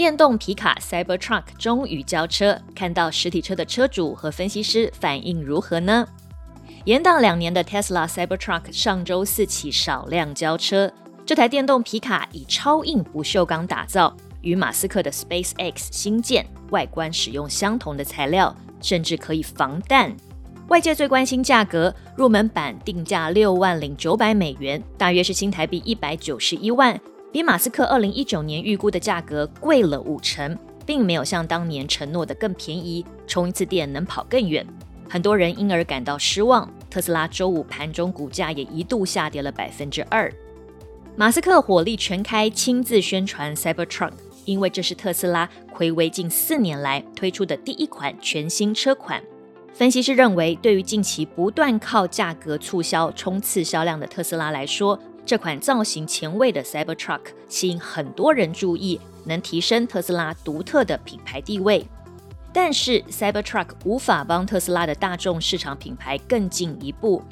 电动皮卡 Cybertruck 终于交车，看到实体车的车主和分析师反应如何呢？延宕两年的 Tesla Cybertruck 上周四起少量交车。这台电动皮卡以超硬不锈钢打造，与马斯克的 SpaceX 新建外观使用相同的材料，甚至可以防弹。外界最关心价格，入门版定价六万零九百美元，大约是新台币一百九十一万。比马斯克二零一九年预估的价格贵了五成，并没有像当年承诺的更便宜，充一次电能跑更远。很多人因而感到失望。特斯拉周五盘中股价也一度下跌了百分之二。马斯克火力全开，亲自宣传 Cybertruck，因为这是特斯拉暌违近四年来推出的第一款全新车款。分析师认为，对于近期不断靠价格促销冲刺销量的特斯拉来说，这款造型前卫的 Cybertruck 吸引很多人注意，能提升特斯拉独特的品牌地位。但是 Cybertruck 无法帮特斯拉的大众市场品牌更进一步，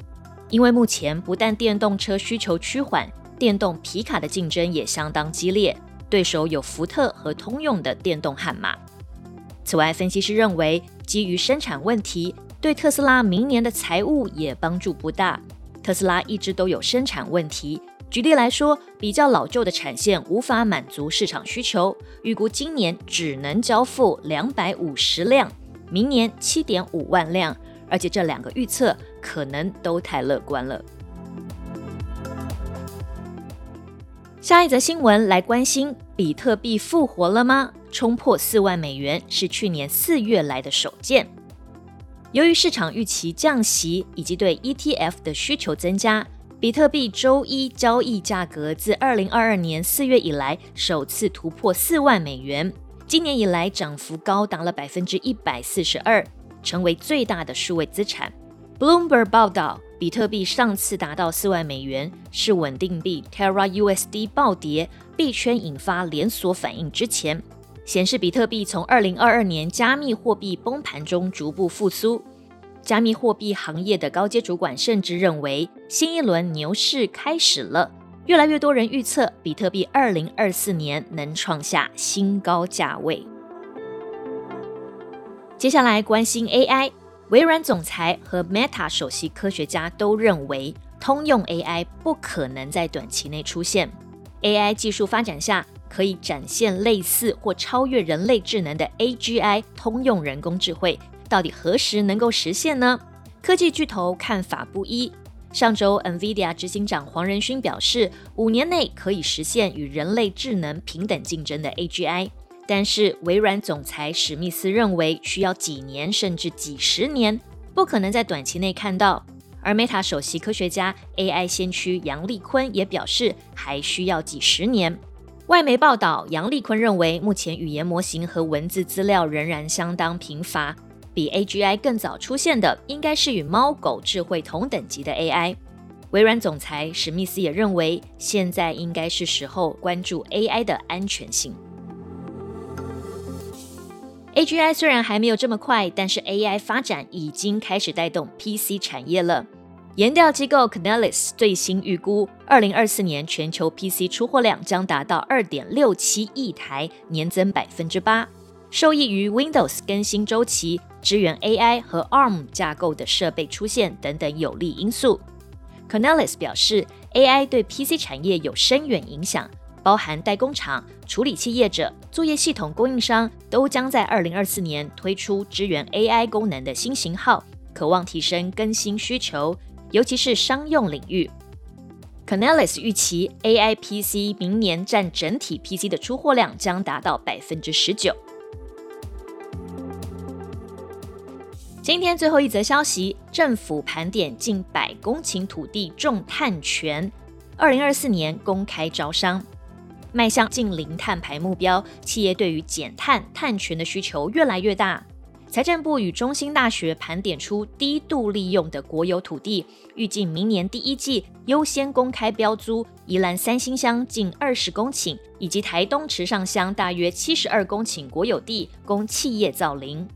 因为目前不但电动车需求趋缓，电动皮卡的竞争也相当激烈，对手有福特和通用的电动悍马。此外，分析师认为，基于生产问题，对特斯拉明年的财务也帮助不大。特斯拉一直都有生产问题。举例来说，比较老旧的产线无法满足市场需求，预估今年只能交付两百五十辆，明年七点五万辆，而且这两个预测可能都太乐观了。下一则新闻来关心，比特币复活了吗？冲破四万美元是去年四月来的首见。由于市场预期降息以及对 ETF 的需求增加，比特币周一交易价格自二零二二年四月以来首次突破四万美元，今年以来涨幅高达了百分之一百四十二，成为最大的数位资产。Bloomberg 报道，比特币上次达到四万美元是稳定币 Terra USD 暴跌，币圈引发连锁反应之前。显示比特币从二零二二年加密货币崩盘中逐步复苏。加密货币行业的高阶主管甚至认为，新一轮牛市开始了。越来越多人预测，比特币二零二四年能创下新高价位。接下来关心 AI，微软总裁和 Meta 首席科学家都认为，通用 AI 不可能在短期内出现。AI 技术发展下。可以展现类似或超越人类智能的 AGI 通用人工智慧，到底何时能够实现呢？科技巨头看法不一。上周，NVIDIA 执行长黄仁勋表示，五年内可以实现与人类智能平等竞争的 AGI，但是微软总裁史密斯认为需要几年甚至几十年，不可能在短期内看到。而 Meta 首席科学家 AI 先驱杨立坤也表示，还需要几十年。外媒报道，杨立坤认为，目前语言模型和文字资料仍然相当贫乏，比 AGI 更早出现的应该是与猫狗智慧同等级的 AI。微软总裁史密斯也认为，现在应该是时候关注 AI 的安全性。AGI 虽然还没有这么快，但是 AI 发展已经开始带动 PC 产业了。研调机构 Canalys 最新预估，二零二四年全球 PC 出货量将达到二点六七亿台，年增百分之八。受益于 Windows 更新周期、支援 AI 和 ARM 架构的设备出现等等有利因素。Canalys 表示，AI 对 PC 产业有深远影响，包含代工厂、处理器业者、作业系统供应商都将在二零二四年推出支援 AI 功能的新型号，渴望提升更新需求。尤其是商用领域，Canalys 预期 AI PC 明年占整体 PC 的出货量将达到百分之十九。今天最后一则消息，政府盘点近百公顷土地种碳权，二零二四年公开招商。迈向近零碳排目标，企业对于减碳碳权的需求越来越大。财政部与中兴大学盘点出低度利用的国有土地，预计明年第一季优先公开标租宜兰三星乡近二十公顷，以及台东池上乡大约七十二公顷国有地，供企业造林。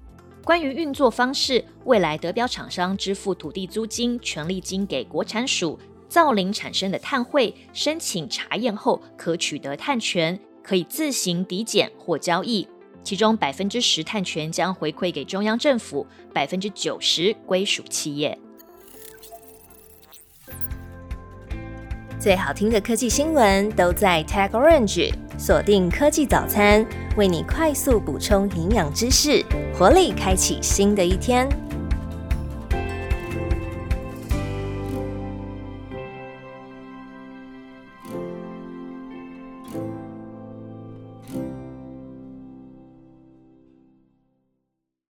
关于运作方式，未来得标厂商支付土地租金、权利金给国产署，造林产生的碳汇申请查验后可取得碳权，可以自行抵减或交易。其中百分之十碳权将回馈给中央政府，百分之九十归属企业。最好听的科技新闻都在 Tag Orange，锁定科技早餐，为你快速补充营养知识，活力开启新的一天。